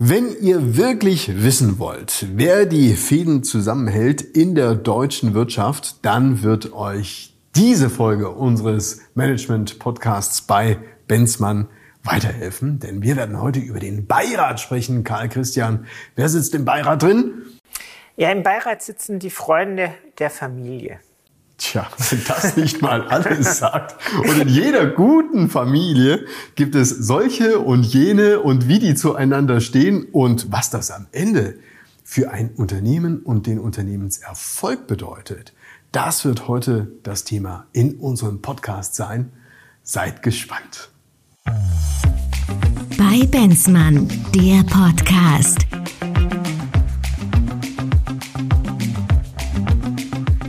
Wenn ihr wirklich wissen wollt, wer die Fäden zusammenhält in der deutschen Wirtschaft, dann wird euch diese Folge unseres Management-Podcasts bei Benzmann weiterhelfen, denn wir werden heute über den Beirat sprechen. Karl Christian, wer sitzt im Beirat drin? Ja, im Beirat sitzen die Freunde der Familie. Tja, wenn das nicht mal alles sagt. Und in jeder guten Familie gibt es solche und jene und wie die zueinander stehen und was das am Ende für ein Unternehmen und den Unternehmenserfolg bedeutet. Das wird heute das Thema in unserem Podcast sein. Seid gespannt. Bei Benzmann, der Podcast.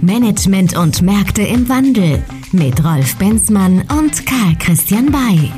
Management und Märkte im Wandel mit Rolf Benzmann und Karl Christian Bay.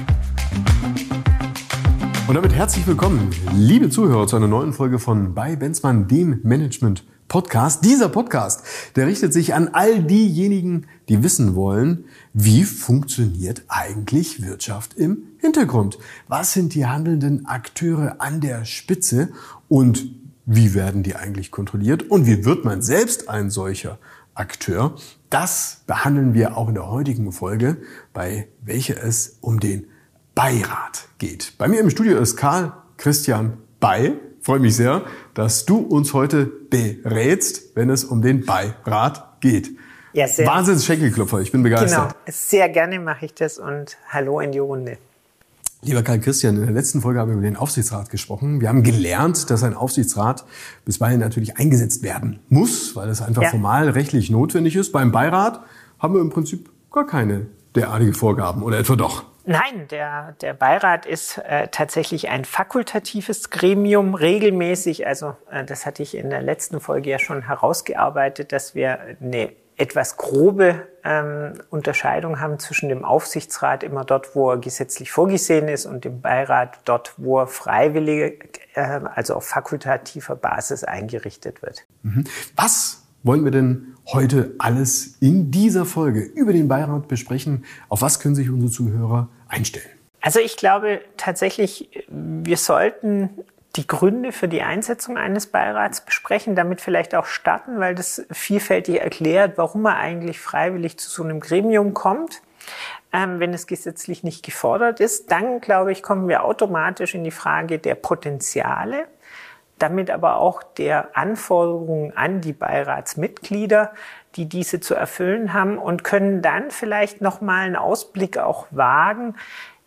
Und damit herzlich willkommen, liebe Zuhörer, zu einer neuen Folge von Bei Benzmann, dem Management Podcast. Dieser Podcast, der richtet sich an all diejenigen, die wissen wollen, wie funktioniert eigentlich Wirtschaft im Hintergrund? Was sind die handelnden Akteure an der Spitze und wie werden die eigentlich kontrolliert und wie wird man selbst ein solcher Akteur. Das behandeln wir auch in der heutigen Folge, bei welcher es um den Beirat geht. Bei mir im Studio ist Karl Christian Bay. Freue mich sehr, dass du uns heute berätst, wenn es um den Beirat geht. Ja, sehr. Wahnsinns Schenkelklopfer, ich bin begeistert. Genau, sehr gerne mache ich das und hallo in die Runde. Lieber Karl Christian, in der letzten Folge haben wir über den Aufsichtsrat gesprochen. Wir haben gelernt, dass ein Aufsichtsrat bisweilen natürlich eingesetzt werden muss, weil es einfach ja. formal rechtlich notwendig ist. Beim Beirat haben wir im Prinzip gar keine derartige Vorgaben oder etwa doch? Nein, der, der Beirat ist äh, tatsächlich ein fakultatives Gremium, regelmäßig. Also äh, das hatte ich in der letzten Folge ja schon herausgearbeitet, dass wir eine etwas grobe ähm, Unterscheidung haben zwischen dem Aufsichtsrat immer dort, wo er gesetzlich vorgesehen ist und dem Beirat dort, wo er freiwillige, äh, also auf fakultativer Basis eingerichtet wird. Mhm. Was wollen wir denn heute alles in dieser Folge über den Beirat besprechen? Auf was können sich unsere Zuhörer einstellen? Also ich glaube tatsächlich, wir sollten die Gründe für die Einsetzung eines Beirats besprechen, damit vielleicht auch starten, weil das vielfältig erklärt, warum er eigentlich freiwillig zu so einem Gremium kommt. Ähm, wenn es gesetzlich nicht gefordert ist, dann glaube ich, kommen wir automatisch in die Frage der Potenziale, damit aber auch der Anforderungen an die Beiratsmitglieder, die diese zu erfüllen haben und können dann vielleicht noch mal einen Ausblick auch wagen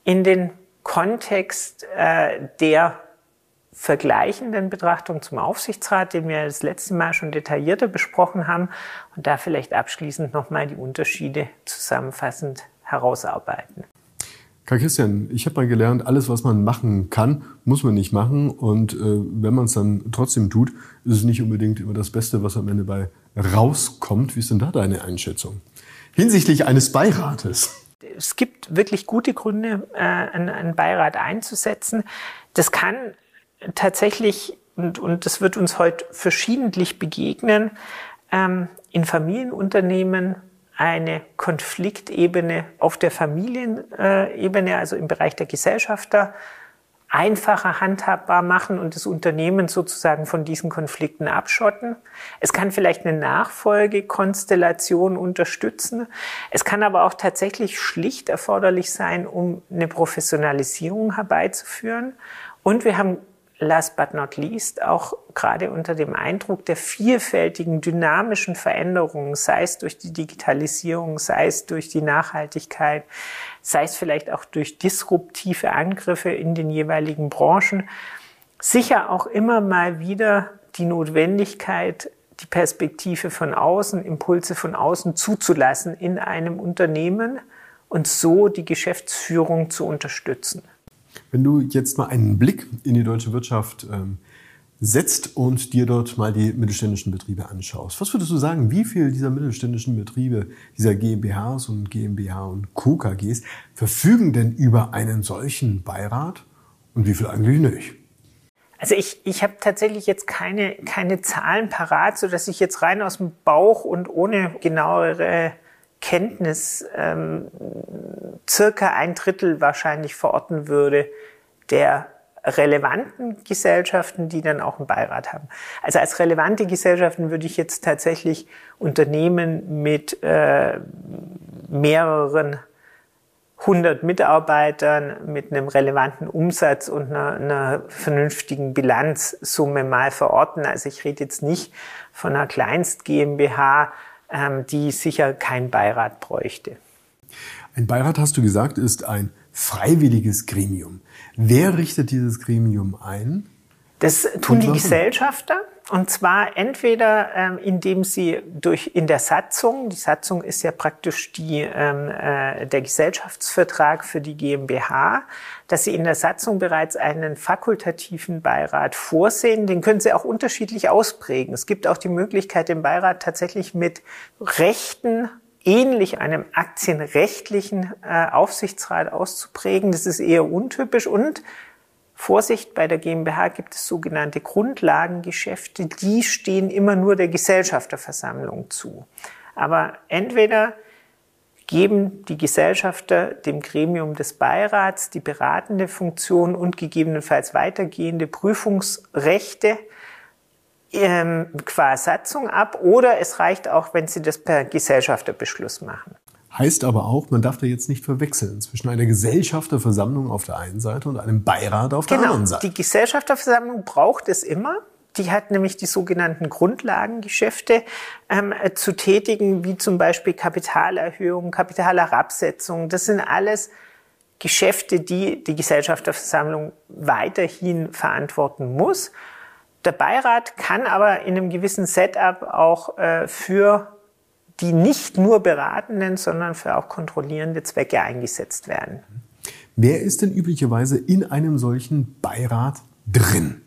in den Kontext äh, der vergleichenden Betrachtung zum Aufsichtsrat, den wir das letzte Mal schon detaillierter besprochen haben und da vielleicht abschließend nochmal die Unterschiede zusammenfassend herausarbeiten. Karl Christian, ich habe mal gelernt, alles, was man machen kann, muss man nicht machen. Und äh, wenn man es dann trotzdem tut, ist es nicht unbedingt immer das Beste, was am Ende bei rauskommt. Wie ist denn da deine Einschätzung? Hinsichtlich eines Beirates. Es gibt wirklich gute Gründe, äh, einen Beirat einzusetzen. Das kann tatsächlich, und, und das wird uns heute verschiedentlich begegnen, ähm, in Familienunternehmen eine Konfliktebene auf der Familienebene, also im Bereich der Gesellschafter, einfacher handhabbar machen und das Unternehmen sozusagen von diesen Konflikten abschotten. Es kann vielleicht eine Nachfolgekonstellation unterstützen. Es kann aber auch tatsächlich schlicht erforderlich sein, um eine Professionalisierung herbeizuführen. Und wir haben last but not least auch gerade unter dem Eindruck der vielfältigen dynamischen Veränderungen, sei es durch die Digitalisierung, sei es durch die Nachhaltigkeit, sei es vielleicht auch durch disruptive Angriffe in den jeweiligen Branchen, sicher auch immer mal wieder die Notwendigkeit, die Perspektive von außen, Impulse von außen zuzulassen in einem Unternehmen und so die Geschäftsführung zu unterstützen. Wenn du jetzt mal einen Blick in die deutsche Wirtschaft ähm, setzt und dir dort mal die mittelständischen Betriebe anschaust, was würdest du sagen, wie viel dieser mittelständischen Betriebe, dieser GmbHs und GmbH und Co. KGs verfügen denn über einen solchen Beirat und wie viel eigentlich nicht? Also ich, ich habe tatsächlich jetzt keine, keine Zahlen parat, so dass ich jetzt rein aus dem Bauch und ohne genauere Kenntnis ähm, circa ein Drittel wahrscheinlich verorten würde der relevanten Gesellschaften, die dann auch einen Beirat haben. Also als relevante Gesellschaften würde ich jetzt tatsächlich Unternehmen mit äh, mehreren hundert Mitarbeitern mit einem relevanten Umsatz und einer, einer vernünftigen Bilanzsumme mal verorten. Also ich rede jetzt nicht von einer Kleinst GmbH, die sicher keinen Beirat bräuchte. Ein Beirat, hast du gesagt, ist ein freiwilliges Gremium. Wer richtet dieses Gremium ein? Das tun die Gesellschafter. Und zwar entweder, ähm, indem sie durch in der Satzung, die Satzung ist ja praktisch die, ähm, äh, der Gesellschaftsvertrag für die GmbH, dass sie in der Satzung bereits einen fakultativen Beirat vorsehen. Den können sie auch unterschiedlich ausprägen. Es gibt auch die Möglichkeit, den Beirat tatsächlich mit Rechten ähnlich einem aktienrechtlichen äh, Aufsichtsrat auszuprägen. Das ist eher untypisch und Vorsicht, bei der GmbH gibt es sogenannte Grundlagengeschäfte, die stehen immer nur der Gesellschafterversammlung zu. Aber entweder geben die Gesellschafter dem Gremium des Beirats die beratende Funktion und gegebenenfalls weitergehende Prüfungsrechte ähm, qua Satzung ab oder es reicht auch, wenn sie das per Gesellschafterbeschluss machen. Heißt aber auch, man darf da jetzt nicht verwechseln zwischen einer Gesellschafterversammlung auf der einen Seite und einem Beirat auf der genau. anderen Seite. Die Gesellschafterversammlung braucht es immer. Die hat nämlich die sogenannten Grundlagengeschäfte ähm, zu tätigen, wie zum Beispiel Kapitalerhöhung, Kapitalherabsetzung. Das sind alles Geschäfte, die die Gesellschafterversammlung weiterhin verantworten muss. Der Beirat kann aber in einem gewissen Setup auch äh, für die nicht nur beratenden, sondern für auch kontrollierende Zwecke eingesetzt werden. Wer ist denn üblicherweise in einem solchen Beirat drin?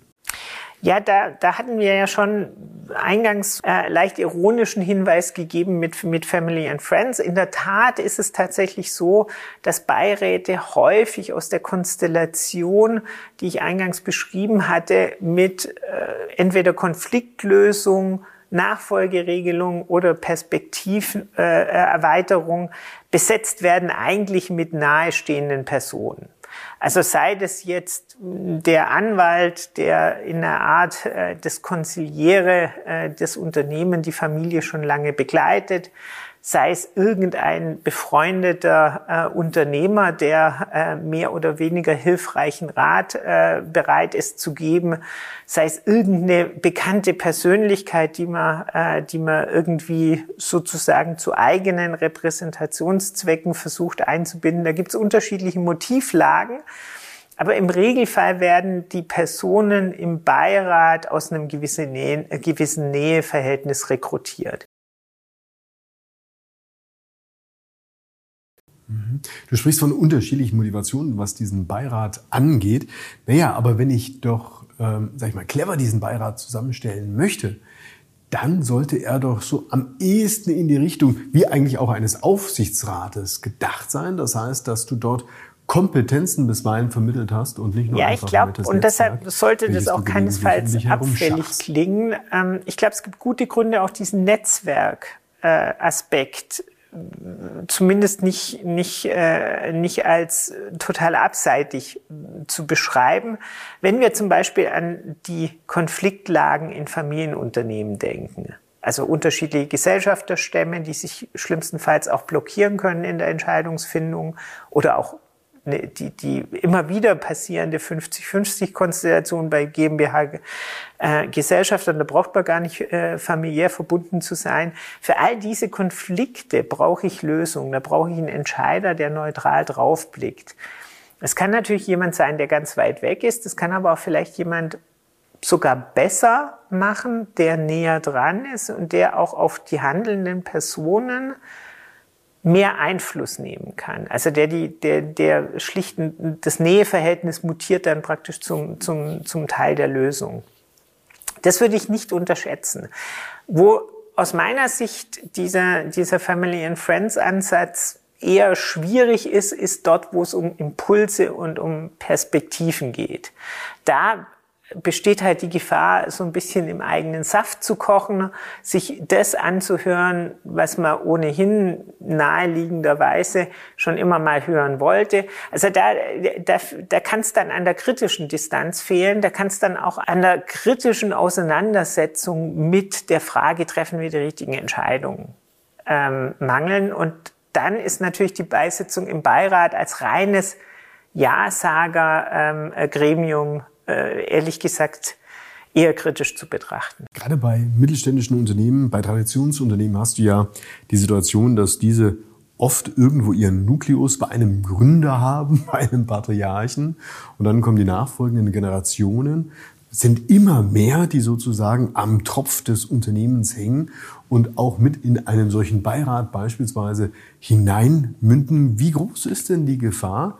Ja, da, da hatten wir ja schon eingangs äh, leicht ironischen Hinweis gegeben mit, mit Family and Friends. In der Tat ist es tatsächlich so, dass Beiräte häufig aus der Konstellation, die ich eingangs beschrieben hatte, mit äh, entweder Konfliktlösung, Nachfolgeregelung oder Perspektiverweiterung äh, besetzt werden eigentlich mit nahestehenden Personen. Also sei das jetzt der Anwalt, der in einer Art äh, des Konziliere äh, des Unternehmen die Familie schon lange begleitet, sei es irgendein befreundeter äh, Unternehmer, der äh, mehr oder weniger hilfreichen Rat äh, bereit ist zu geben, sei es irgendeine bekannte Persönlichkeit, die man, äh, die man irgendwie sozusagen zu eigenen Repräsentationszwecken versucht einzubinden. Da gibt es unterschiedliche Motivlagen. Aber im Regelfall werden die Personen im Beirat aus einem gewissen, Nähe, äh, gewissen Näheverhältnis rekrutiert. Du sprichst von unterschiedlichen Motivationen, was diesen Beirat angeht. Naja, aber wenn ich doch, ähm, sag ich mal, clever diesen Beirat zusammenstellen möchte, dann sollte er doch so am ehesten in die Richtung, wie eigentlich auch eines Aufsichtsrates gedacht sein. Das heißt, dass du dort Kompetenzen bisweilen vermittelt hast und nicht nur Ja, ich glaube, und deshalb sollte das auch keinesfalls abfällig klingen. Ähm, ich glaube, es gibt gute Gründe, auch diesen Netzwerkaspekt zumindest nicht, nicht, äh, nicht als total abseitig zu beschreiben. Wenn wir zum Beispiel an die Konfliktlagen in Familienunternehmen denken, also unterschiedliche Gesellschafterstämme, die sich schlimmstenfalls auch blockieren können in der Entscheidungsfindung oder auch die, die immer wieder passierende 50-50-Konstellation bei GmbH-Gesellschaftern, äh, da braucht man gar nicht äh, familiär verbunden zu sein. Für all diese Konflikte brauche ich Lösungen, da brauche ich einen Entscheider, der neutral draufblickt. Es kann natürlich jemand sein, der ganz weit weg ist, es kann aber auch vielleicht jemand sogar besser machen, der näher dran ist und der auch auf die handelnden Personen mehr Einfluss nehmen kann. Also der, die, der, der schlichten, das Näheverhältnis mutiert dann praktisch zum, zum, zum Teil der Lösung. Das würde ich nicht unterschätzen. Wo aus meiner Sicht dieser, dieser Family and Friends Ansatz eher schwierig ist, ist dort, wo es um Impulse und um Perspektiven geht. Da besteht halt die Gefahr, so ein bisschen im eigenen Saft zu kochen, sich das anzuhören, was man ohnehin naheliegenderweise schon immer mal hören wollte. Also da, da, da kann es dann an der kritischen Distanz fehlen, da kann es dann auch an der kritischen Auseinandersetzung mit der Frage, treffen wir die richtigen Entscheidungen, ähm, mangeln. Und dann ist natürlich die Beisetzung im Beirat als reines Ja-Sager-Gremium ähm, äh, ehrlich gesagt eher kritisch zu betrachten. Gerade bei mittelständischen Unternehmen, bei Traditionsunternehmen hast du ja die Situation, dass diese oft irgendwo ihren Nukleus bei einem Gründer haben, bei einem Patriarchen. Und dann kommen die nachfolgenden Generationen, sind immer mehr, die sozusagen am Tropf des Unternehmens hängen und auch mit in einen solchen Beirat beispielsweise hineinmünden. Wie groß ist denn die Gefahr,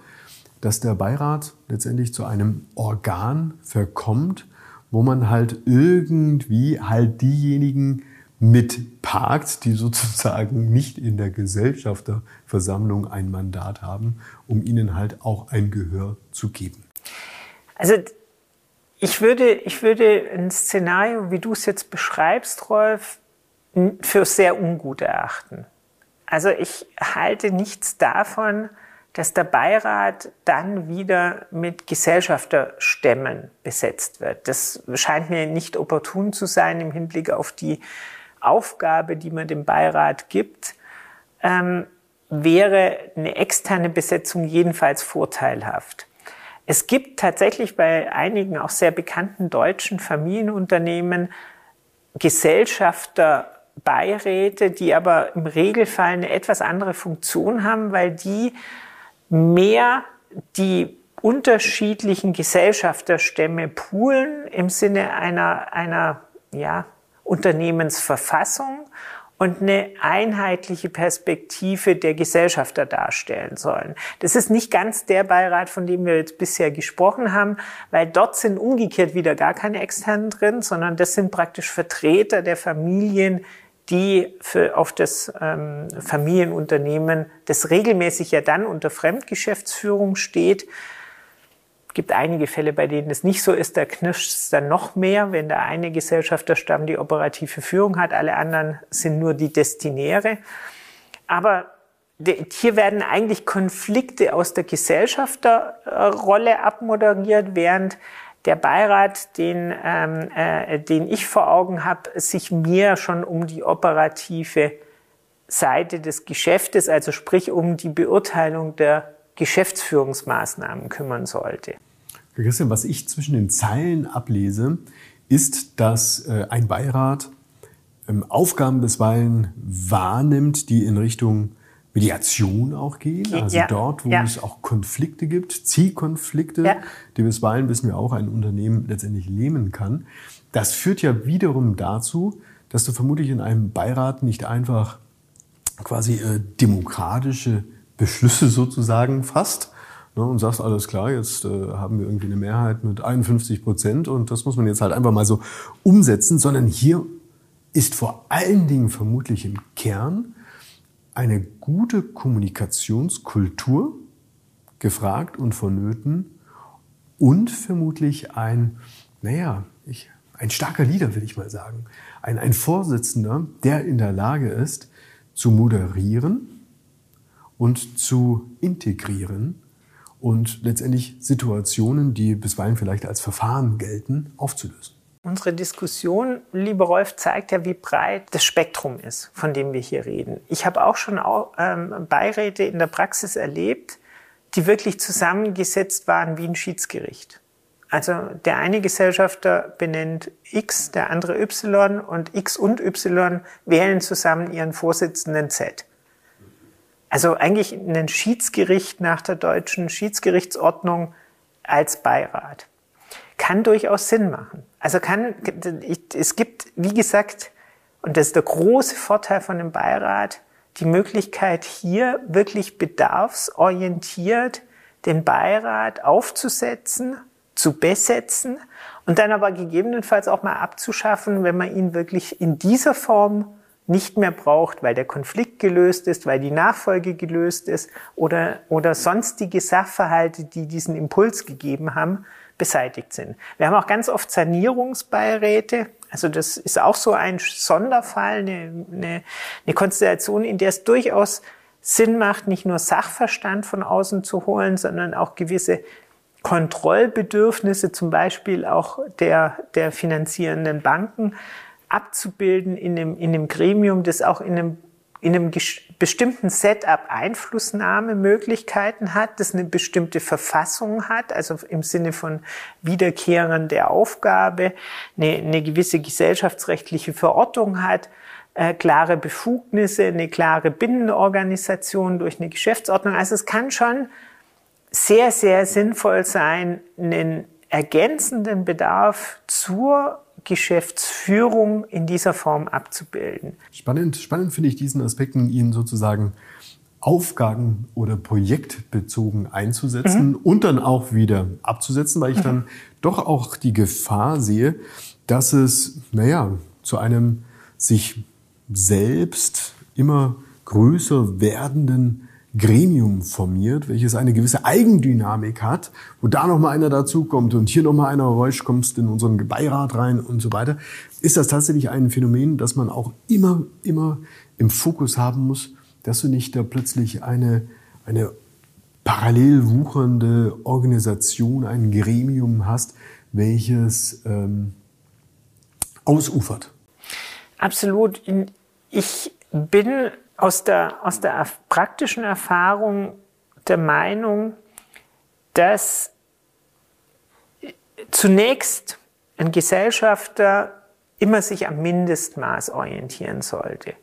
dass der Beirat letztendlich zu einem Organ verkommt, wo man halt irgendwie halt diejenigen mitparkt, die sozusagen nicht in der Gesellschafterversammlung ein Mandat haben, um ihnen halt auch ein Gehör zu geben. Also ich würde, ich würde ein Szenario, wie du es jetzt beschreibst, Rolf, für sehr ungut erachten. Also ich halte nichts davon, dass der Beirat dann wieder mit Gesellschafterstämmen besetzt wird. Das scheint mir nicht opportun zu sein im Hinblick auf die Aufgabe, die man dem Beirat gibt. Ähm, wäre eine externe Besetzung jedenfalls vorteilhaft. Es gibt tatsächlich bei einigen auch sehr bekannten deutschen Familienunternehmen Gesellschafterbeiräte, die aber im Regelfall eine etwas andere Funktion haben, weil die mehr die unterschiedlichen Gesellschafterstämme poolen im Sinne einer, einer ja, Unternehmensverfassung und eine einheitliche Perspektive der Gesellschafter darstellen sollen. Das ist nicht ganz der Beirat, von dem wir jetzt bisher gesprochen haben, weil dort sind umgekehrt wieder gar keine externen drin, sondern das sind praktisch Vertreter der Familien, die für, auf das ähm, Familienunternehmen, das regelmäßig ja dann unter Fremdgeschäftsführung steht. Gibt einige Fälle, bei denen es nicht so ist, da knirscht es dann noch mehr, wenn der eine Gesellschafterstamm die operative Führung hat, alle anderen sind nur die Destinäre. Aber hier werden eigentlich Konflikte aus der Gesellschafterrolle abmoderiert, während der Beirat, den, ähm, äh, den ich vor Augen habe, sich mehr schon um die operative Seite des Geschäftes, also sprich um die Beurteilung der Geschäftsführungsmaßnahmen kümmern sollte. Herr Christian, was ich zwischen den Zeilen ablese, ist, dass äh, ein Beirat ähm, Aufgaben bisweilen wahrnimmt, die in Richtung Mediation auch gehen, also ja. dort, wo ja. es auch Konflikte gibt, Zielkonflikte, ja. die bisweilen, wissen wir auch, ein Unternehmen letztendlich lähmen kann. Das führt ja wiederum dazu, dass du vermutlich in einem Beirat nicht einfach quasi äh, demokratische Beschlüsse sozusagen fasst ne, und sagst, alles klar, jetzt äh, haben wir irgendwie eine Mehrheit mit 51 Prozent und das muss man jetzt halt einfach mal so umsetzen, sondern hier ist vor allen Dingen vermutlich im Kern eine gute Kommunikationskultur gefragt und vonnöten und vermutlich ein, naja, ich, ein starker Leader, will ich mal sagen. Ein, ein Vorsitzender, der in der Lage ist, zu moderieren und zu integrieren und letztendlich Situationen, die bisweilen vielleicht als Verfahren gelten, aufzulösen. Unsere Diskussion, lieber Rolf, zeigt ja, wie breit das Spektrum ist, von dem wir hier reden. Ich habe auch schon auch, ähm, Beiräte in der Praxis erlebt, die wirklich zusammengesetzt waren wie ein Schiedsgericht. Also der eine Gesellschafter benennt X, der andere Y und X und Y wählen zusammen ihren Vorsitzenden Z. Also eigentlich ein Schiedsgericht nach der deutschen Schiedsgerichtsordnung als Beirat kann durchaus Sinn machen. Also kann, es gibt, wie gesagt, und das ist der große Vorteil von dem Beirat, die Möglichkeit hier wirklich bedarfsorientiert den Beirat aufzusetzen, zu besetzen und dann aber gegebenenfalls auch mal abzuschaffen, wenn man ihn wirklich in dieser Form nicht mehr braucht, weil der Konflikt gelöst ist, weil die Nachfolge gelöst ist oder, oder sonstige Sachverhalte, die diesen Impuls gegeben haben, beseitigt sind. Wir haben auch ganz oft Sanierungsbeiräte. Also das ist auch so ein Sonderfall, eine, eine, eine Konstellation, in der es durchaus Sinn macht, nicht nur Sachverstand von außen zu holen, sondern auch gewisse Kontrollbedürfnisse, zum Beispiel auch der, der finanzierenden Banken, abzubilden in dem, in dem Gremium, das auch in einem, in einem bestimmten Setup Einflussnahmemöglichkeiten hat, das eine bestimmte Verfassung hat, also im Sinne von Wiederkehren der Aufgabe, eine, eine gewisse gesellschaftsrechtliche Verortung hat, äh, klare Befugnisse, eine klare Binnenorganisation durch eine Geschäftsordnung. Also es kann schon sehr, sehr sinnvoll sein, einen ergänzenden Bedarf zur Geschäftsführung in dieser Form abzubilden. Spannend, spannend finde ich diesen Aspekten, ihn sozusagen Aufgaben oder projektbezogen einzusetzen mhm. und dann auch wieder abzusetzen, weil ich mhm. dann doch auch die Gefahr sehe, dass es, naja, zu einem sich selbst immer größer werdenden Gremium formiert, welches eine gewisse Eigendynamik hat, wo da noch mal einer dazukommt und hier noch mal einer Räusch kommst in unseren Beirat rein und so weiter, ist das tatsächlich ein Phänomen, das man auch immer, immer im Fokus haben muss, dass du nicht da plötzlich eine, eine parallel wuchernde Organisation, ein Gremium hast, welches ähm, ausufert. Absolut. Ich bin aus der, aus der praktischen Erfahrung der Meinung, dass zunächst ein Gesellschafter immer sich am Mindestmaß orientieren sollte.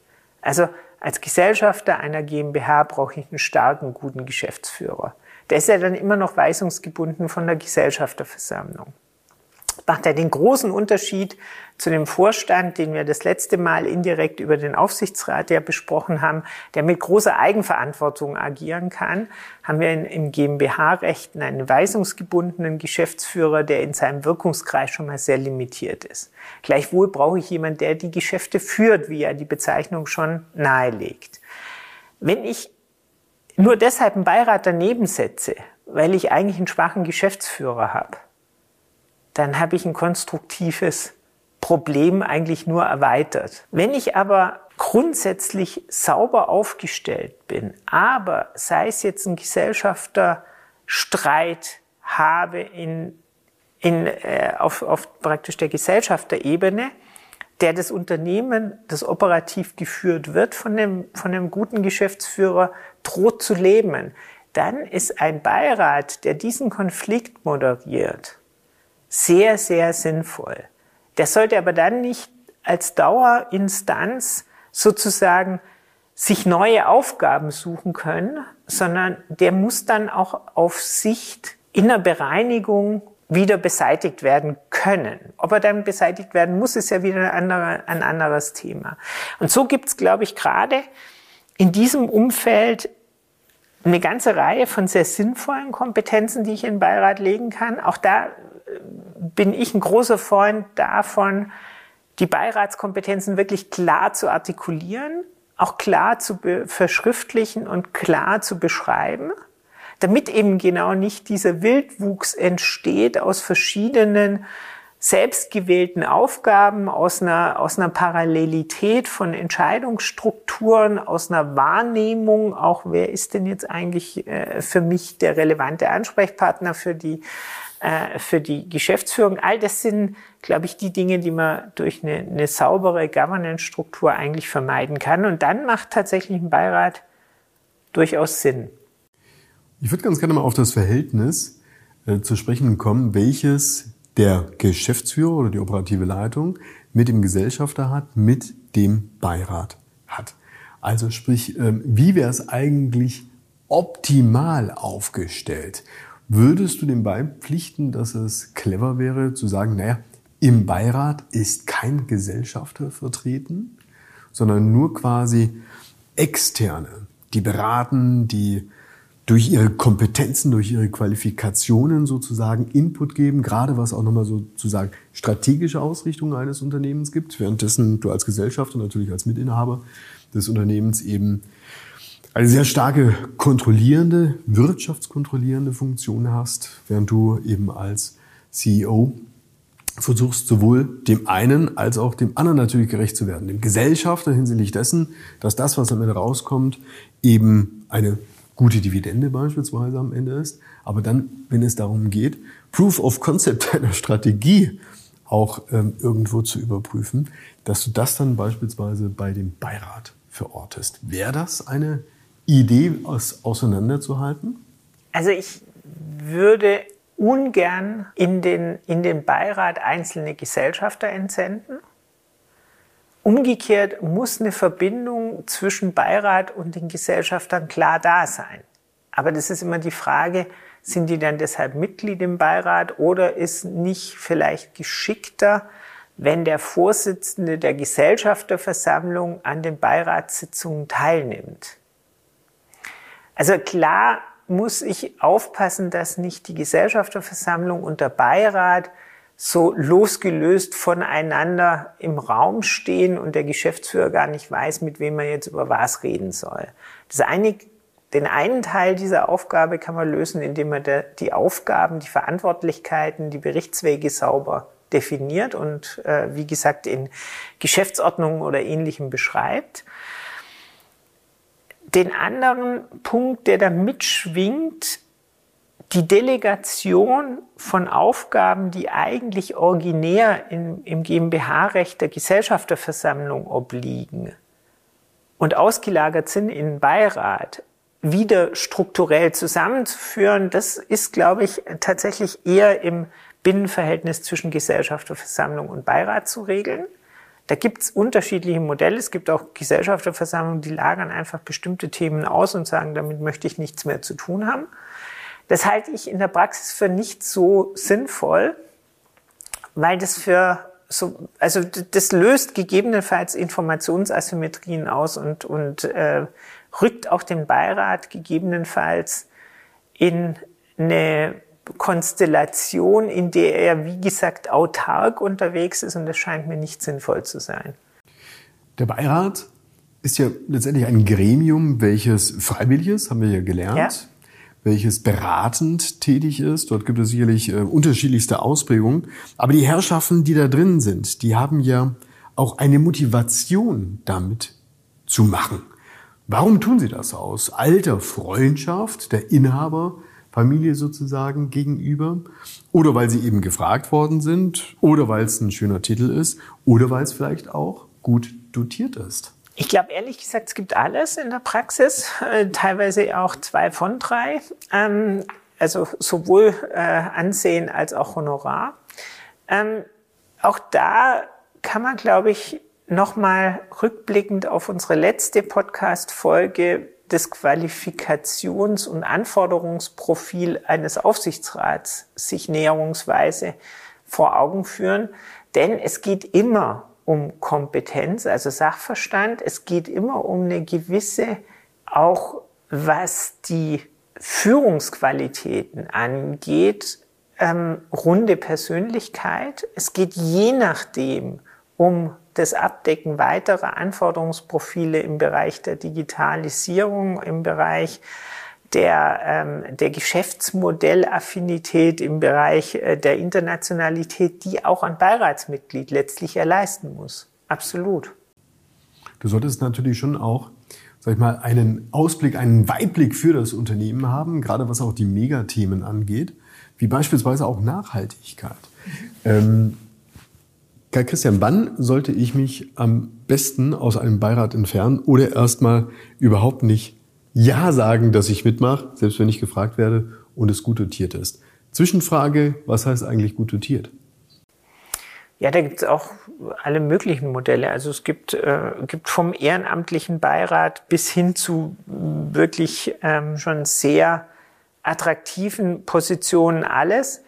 Also als Gesellschafter einer GmbH brauche ich einen starken, guten Geschäftsführer. Der ist ja dann immer noch weisungsgebunden von der Gesellschafterversammlung macht er den großen Unterschied zu dem Vorstand, den wir das letzte Mal indirekt über den Aufsichtsrat ja besprochen haben, der mit großer Eigenverantwortung agieren kann, haben wir in, im GmbH-Rechten einen weisungsgebundenen Geschäftsführer, der in seinem Wirkungskreis schon mal sehr limitiert ist. Gleichwohl brauche ich jemanden, der die Geschäfte führt, wie er die Bezeichnung schon nahelegt. Wenn ich nur deshalb einen Beirat daneben setze, weil ich eigentlich einen schwachen Geschäftsführer habe, dann habe ich ein konstruktives Problem eigentlich nur erweitert. Wenn ich aber grundsätzlich sauber aufgestellt bin, aber sei es jetzt ein Gesellschafterstreit habe in, in, äh, auf, auf praktisch der Gesellschafterebene, der das Unternehmen, das operativ geführt wird von dem, von dem guten Geschäftsführer, droht zu leben, dann ist ein Beirat, der diesen Konflikt moderiert, sehr, sehr sinnvoll. Der sollte aber dann nicht als Dauerinstanz sozusagen sich neue Aufgaben suchen können, sondern der muss dann auch auf Sicht in der Bereinigung wieder beseitigt werden können. Ob er dann beseitigt werden muss, ist ja wieder ein, anderer, ein anderes Thema. Und so gibt's, glaube ich, gerade in diesem Umfeld eine ganze Reihe von sehr sinnvollen Kompetenzen, die ich in den Beirat legen kann. Auch da bin ich ein großer Freund davon, die Beiratskompetenzen wirklich klar zu artikulieren, auch klar zu verschriftlichen und klar zu beschreiben, damit eben genau nicht dieser Wildwuchs entsteht aus verschiedenen selbstgewählten Aufgaben, aus einer, aus einer Parallelität von Entscheidungsstrukturen, aus einer Wahrnehmung, auch wer ist denn jetzt eigentlich äh, für mich der relevante Ansprechpartner für die äh, für die Geschäftsführung. All das sind, glaube ich, die Dinge, die man durch eine, eine saubere Governance-Struktur eigentlich vermeiden kann. Und dann macht tatsächlich ein Beirat durchaus Sinn. Ich würde ganz gerne mal auf das Verhältnis äh, zu sprechen kommen, welches der Geschäftsführer oder die operative Leitung mit dem Gesellschafter hat, mit dem Beirat hat. Also sprich, ähm, wie wäre es eigentlich optimal aufgestellt? Würdest du dem beipflichten, dass es clever wäre zu sagen, naja, im Beirat ist kein Gesellschafter vertreten, sondern nur quasi externe, die beraten, die durch ihre Kompetenzen, durch ihre Qualifikationen sozusagen Input geben, gerade was auch nochmal sozusagen strategische Ausrichtung eines Unternehmens gibt, währenddessen du als Gesellschafter, natürlich als Mitinhaber des Unternehmens eben eine sehr starke kontrollierende, wirtschaftskontrollierende Funktion hast, während du eben als CEO versuchst sowohl dem einen als auch dem anderen natürlich gerecht zu werden. Dem Gesellschafter hinsichtlich dessen, dass das, was am Ende rauskommt, eben eine gute Dividende beispielsweise am Ende ist. Aber dann, wenn es darum geht, Proof of Concept einer Strategie auch ähm, irgendwo zu überprüfen, dass du das dann beispielsweise bei dem Beirat verortest. Wäre das eine Idee, aus auseinanderzuhalten? Also ich würde ungern in den, in den Beirat einzelne Gesellschafter entsenden. Umgekehrt muss eine Verbindung zwischen Beirat und den Gesellschaftern klar da sein. Aber das ist immer die Frage, sind die dann deshalb Mitglied im Beirat oder ist nicht vielleicht geschickter, wenn der Vorsitzende der Gesellschafterversammlung an den Beiratssitzungen teilnimmt? Also klar muss ich aufpassen, dass nicht die Gesellschafterversammlung und der Beirat so losgelöst voneinander im Raum stehen und der Geschäftsführer gar nicht weiß, mit wem er jetzt über was reden soll. Das eine, den einen Teil dieser Aufgabe kann man lösen, indem man die Aufgaben, die Verantwortlichkeiten, die Berichtswege sauber definiert und äh, wie gesagt in Geschäftsordnungen oder ähnlichem beschreibt. Den anderen Punkt, der da mitschwingt, die Delegation von Aufgaben, die eigentlich originär im, im GmbH-Recht der Gesellschafterversammlung obliegen und ausgelagert sind in Beirat, wieder strukturell zusammenzuführen, das ist, glaube ich, tatsächlich eher im Binnenverhältnis zwischen Gesellschafterversammlung und Beirat zu regeln. Da gibt's unterschiedliche Modelle. Es gibt auch Gesellschafterversammlungen, die lagern einfach bestimmte Themen aus und sagen, damit möchte ich nichts mehr zu tun haben. Das halte ich in der Praxis für nicht so sinnvoll, weil das für so, also das löst gegebenenfalls Informationsasymmetrien aus und, und äh, rückt auch den Beirat gegebenenfalls in eine Konstellation, in der er, wie gesagt, autark unterwegs ist und das scheint mir nicht sinnvoll zu sein. Der Beirat ist ja letztendlich ein Gremium, welches freiwillig ist, haben wir ja gelernt. Ja. welches beratend tätig ist. Dort gibt es sicherlich äh, unterschiedlichste Ausprägungen. Aber die Herrschaften, die da drin sind, die haben ja auch eine Motivation damit zu machen. Warum tun sie das aus? Alter Freundschaft der Inhaber Familie sozusagen gegenüber. Oder weil sie eben gefragt worden sind. Oder weil es ein schöner Titel ist. Oder weil es vielleicht auch gut dotiert ist. Ich glaube ehrlich gesagt, es gibt alles in der Praxis, äh, teilweise auch zwei von drei, ähm, also sowohl äh, Ansehen als auch Honorar. Ähm, auch da kann man, glaube ich, nochmal rückblickend auf unsere letzte Podcast-Folge das Qualifikations- und Anforderungsprofil eines Aufsichtsrats sich näherungsweise vor Augen führen. Denn es geht immer um Kompetenz, also Sachverstand. Es geht immer um eine gewisse, auch was die Führungsqualitäten angeht, ähm, runde Persönlichkeit. Es geht je nachdem um das Abdecken weiterer Anforderungsprofile im Bereich der Digitalisierung, im Bereich der, ähm, der Geschäftsmodellaffinität, im Bereich äh, der Internationalität, die auch ein Beiratsmitglied letztlich erleisten muss. Absolut. Du solltest natürlich schon auch sag ich mal, einen Ausblick, einen Weitblick für das Unternehmen haben, gerade was auch die Megathemen angeht, wie beispielsweise auch Nachhaltigkeit. Ähm, Karl Christian, wann sollte ich mich am besten aus einem Beirat entfernen oder erstmal überhaupt nicht Ja sagen, dass ich mitmache, selbst wenn ich gefragt werde und es gut dotiert ist? Zwischenfrage, was heißt eigentlich gut dotiert? Ja, da gibt es auch alle möglichen Modelle. Also es gibt, äh, gibt vom ehrenamtlichen Beirat bis hin zu wirklich ähm, schon sehr attraktiven Positionen alles.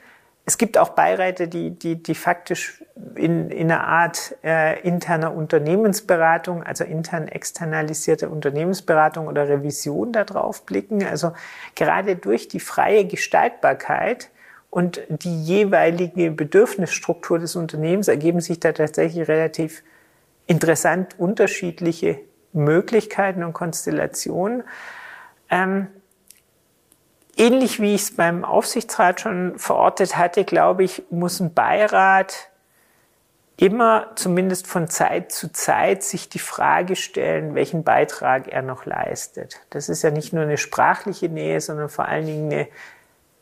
Es gibt auch Beiräte, die, die, die faktisch in, in einer Art äh, interner Unternehmensberatung, also intern externalisierte Unternehmensberatung oder Revision da drauf blicken. Also gerade durch die freie Gestaltbarkeit und die jeweilige Bedürfnisstruktur des Unternehmens ergeben sich da tatsächlich relativ interessant unterschiedliche Möglichkeiten und Konstellationen. Ähm, ähnlich wie ich es beim Aufsichtsrat schon verortet hatte, glaube ich, muss ein Beirat immer zumindest von Zeit zu Zeit sich die Frage stellen, welchen Beitrag er noch leistet. Das ist ja nicht nur eine sprachliche Nähe, sondern vor allen Dingen eine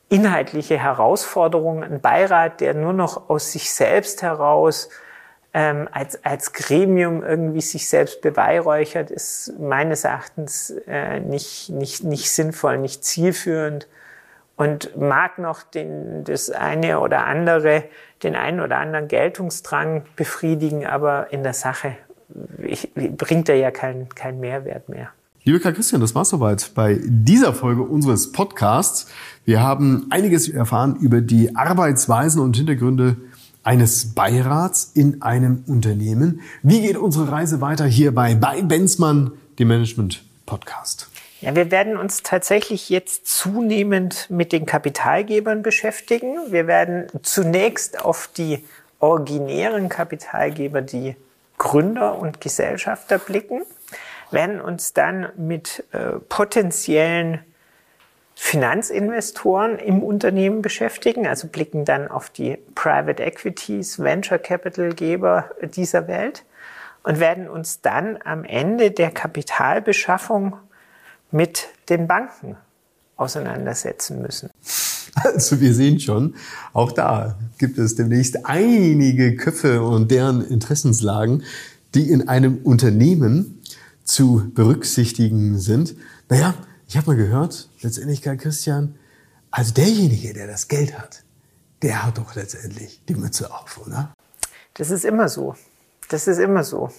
inhaltliche Herausforderung. Ein Beirat, der nur noch aus sich selbst heraus ähm, als, als Gremium irgendwie sich selbst beweihräuchert, ist meines Erachtens äh, nicht, nicht, nicht sinnvoll, nicht zielführend und mag noch den, das eine oder andere, den einen oder anderen Geltungsdrang befriedigen, aber in der Sache ich, bringt er ja keinen kein Mehrwert mehr. Liebe Karl Christian, das war's soweit bei dieser Folge unseres Podcasts. Wir haben einiges erfahren über die Arbeitsweisen und Hintergründe eines Beirats in einem Unternehmen. Wie geht unsere Reise weiter hier bei, Benzmann, dem Management Podcast? Ja, wir werden uns tatsächlich jetzt zunehmend mit den Kapitalgebern beschäftigen. Wir werden zunächst auf die originären Kapitalgeber, die Gründer und Gesellschafter blicken, werden uns dann mit äh, potenziellen Finanzinvestoren im Unternehmen beschäftigen, also blicken dann auf die Private Equities, Venture Capital Geber dieser Welt und werden uns dann am Ende der Kapitalbeschaffung mit den Banken auseinandersetzen müssen. Also wir sehen schon, auch da gibt es demnächst einige Köpfe und deren Interessenslagen, die in einem Unternehmen zu berücksichtigen sind. Naja, ich habe mal gehört, letztendlich Karl Christian, also derjenige, der das Geld hat, der hat doch letztendlich die Mütze auf, oder? Das ist immer so. Das ist immer so.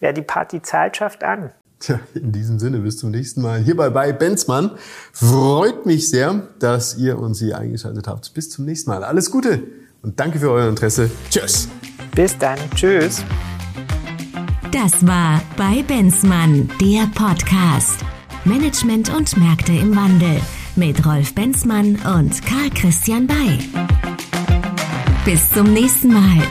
Wer die Party zahlt, schafft an. Tja, in diesem Sinne, bis zum nächsten Mal hierbei bei Benzmann. Freut mich sehr, dass ihr uns hier eingeschaltet habt. Bis zum nächsten Mal. Alles Gute und danke für euer Interesse. Tschüss. Bis dann. Tschüss. Das war bei Benzmann, der Podcast. Management und Märkte im Wandel mit Rolf Benzmann und Karl Christian Bay. Bis zum nächsten Mal.